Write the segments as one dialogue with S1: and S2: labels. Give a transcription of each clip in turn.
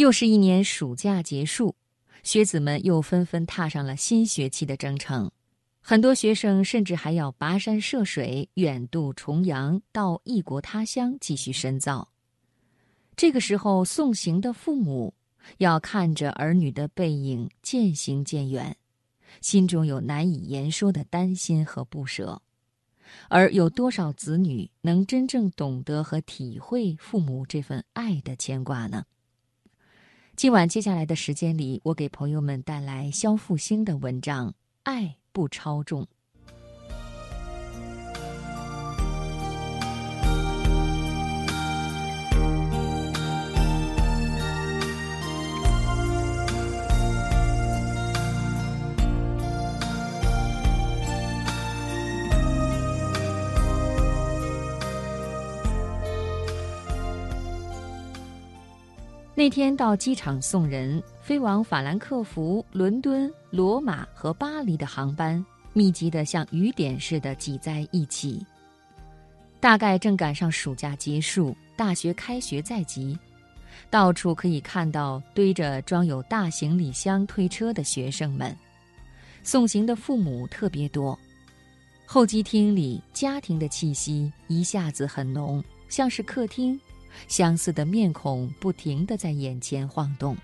S1: 又是一年暑假结束，学子们又纷纷踏上了新学期的征程。很多学生甚至还要跋山涉水，远渡重洋，到异国他乡继续深造。这个时候，送行的父母要看着儿女的背影渐行渐远，心中有难以言说的担心和不舍。而有多少子女能真正懂得和体会父母这份爱的牵挂呢？今晚接下来的时间里，我给朋友们带来肖复兴的文章《爱》。不超重。那天到机场送人，飞往法兰克福、伦敦、罗马和巴黎的航班密集的像雨点似的挤在一起。大概正赶上暑假结束，大学开学在即，到处可以看到堆着装有大行李箱推车的学生们，送行的父母特别多。候机厅里家庭的气息一下子很浓，像是客厅。相似的面孔不停地在眼前晃动。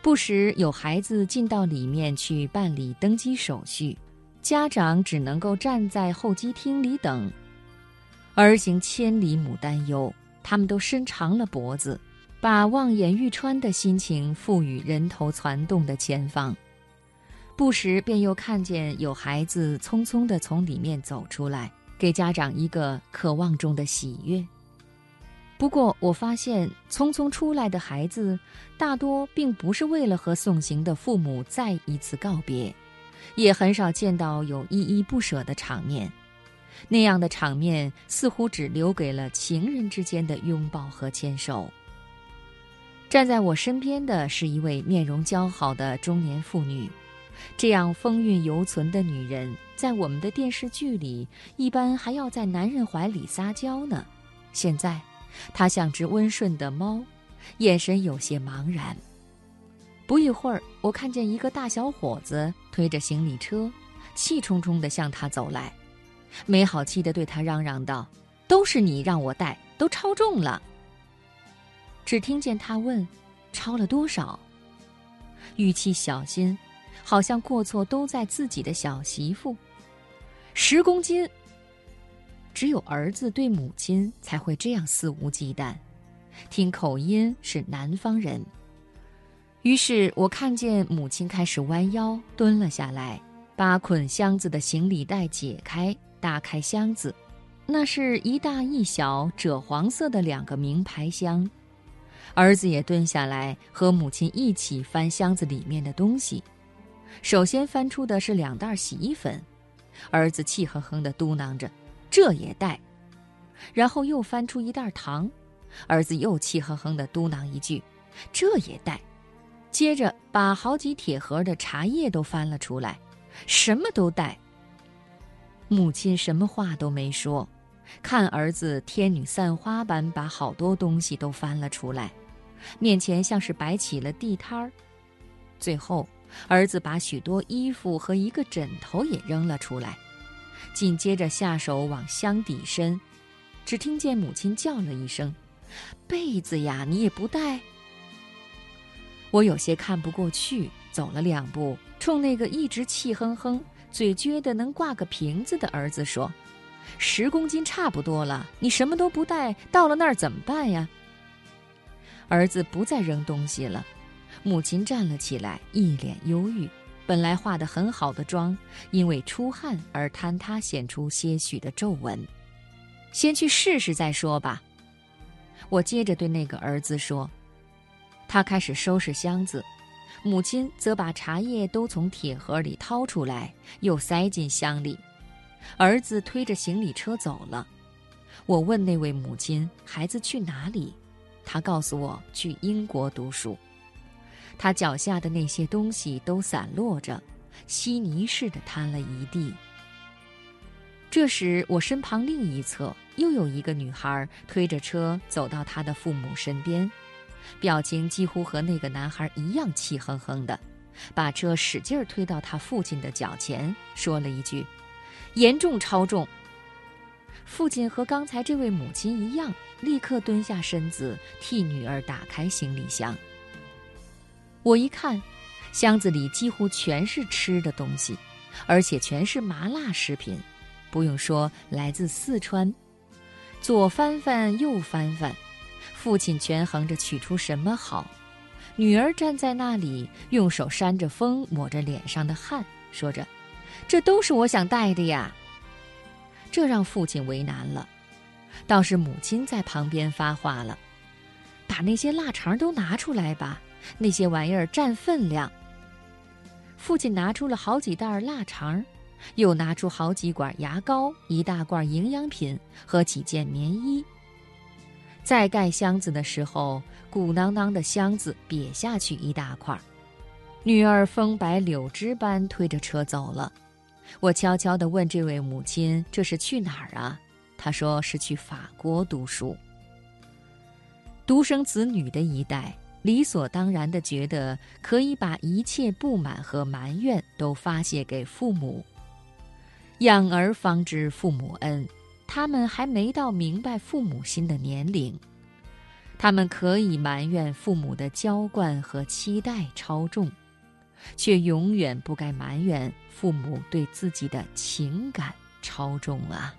S1: 不时有孩子进到里面去办理登机手续，家长只能够站在候机厅里等。儿行千里母担忧，他们都伸长了脖子，把望眼欲穿的心情赋予人头攒动的前方。不时便又看见有孩子匆匆地从里面走出来，给家长一个渴望中的喜悦。不过，我发现匆匆出来的孩子，大多并不是为了和送行的父母再一次告别，也很少见到有依依不舍的场面。那样的场面似乎只留给了情人之间的拥抱和牵手。站在我身边的是一位面容姣好的中年妇女，这样风韵犹存的女人，在我们的电视剧里，一般还要在男人怀里撒娇呢。现在。他像只温顺的猫，眼神有些茫然。不一会儿，我看见一个大小伙子推着行李车，气冲冲地向他走来，没好气地对他嚷嚷道：“都是你让我带，都超重了。”只听见他问：“超了多少？”语气小心，好像过错都在自己的小媳妇。十公斤。只有儿子对母亲才会这样肆无忌惮，听口音是南方人。于是我看见母亲开始弯腰蹲了下来，把捆箱子的行李袋解开，打开箱子，那是一大一小赭黄色的两个名牌箱。儿子也蹲下来和母亲一起翻箱子里面的东西，首先翻出的是两袋洗衣粉，儿子气哼哼地嘟囔着。这也带，然后又翻出一袋糖，儿子又气哼哼地嘟囔一句：“这也带。”接着把好几铁盒的茶叶都翻了出来，什么都带。母亲什么话都没说，看儿子天女散花般把好多东西都翻了出来，面前像是摆起了地摊儿。最后，儿子把许多衣服和一个枕头也扔了出来。紧接着下手往箱底伸，只听见母亲叫了一声：“被子呀，你也不带。”我有些看不过去，走了两步，冲那个一直气哼哼、嘴撅得能挂个瓶子的儿子说：“十公斤差不多了，你什么都不带，到了那儿怎么办呀？”儿子不再扔东西了，母亲站了起来，一脸忧郁。本来化得很好的妆，因为出汗而坍塌，显出些许的皱纹。先去试试再说吧。我接着对那个儿子说。他开始收拾箱子，母亲则把茶叶都从铁盒里掏出来，又塞进箱里。儿子推着行李车走了。我问那位母亲：“孩子去哪里？”他告诉我：“去英国读书。”他脚下的那些东西都散落着，稀泥似的摊了一地。这时，我身旁另一侧又有一个女孩推着车走到他的父母身边，表情几乎和那个男孩一样气哼哼的，把车使劲推到他父亲的脚前，说了一句：“严重超重。”父亲和刚才这位母亲一样，立刻蹲下身子替女儿打开行李箱。我一看，箱子里几乎全是吃的东西，而且全是麻辣食品，不用说，来自四川。左翻翻，右翻翻，父亲权衡着取出什么好。女儿站在那里，用手扇着风，抹着脸上的汗，说着：“这都是我想带的呀。”这让父亲为难了，倒是母亲在旁边发话了：“把那些腊肠都拿出来吧，那些玩意儿占分量。”父亲拿出了好几袋腊肠，又拿出好几管牙膏、一大罐营养品和几件棉衣。在盖箱子的时候，鼓囊囊的箱子瘪下去一大块，女儿风摆柳枝般推着车走了。我悄悄地问这位母亲：“这是去哪儿啊？”她说：“是去法国读书。”独生子女的一代，理所当然地觉得可以把一切不满和埋怨都发泄给父母。养儿方知父母恩，他们还没到明白父母心的年龄，他们可以埋怨父母的娇惯和期待超重。却永远不该埋怨父母对自己的情感超重啊！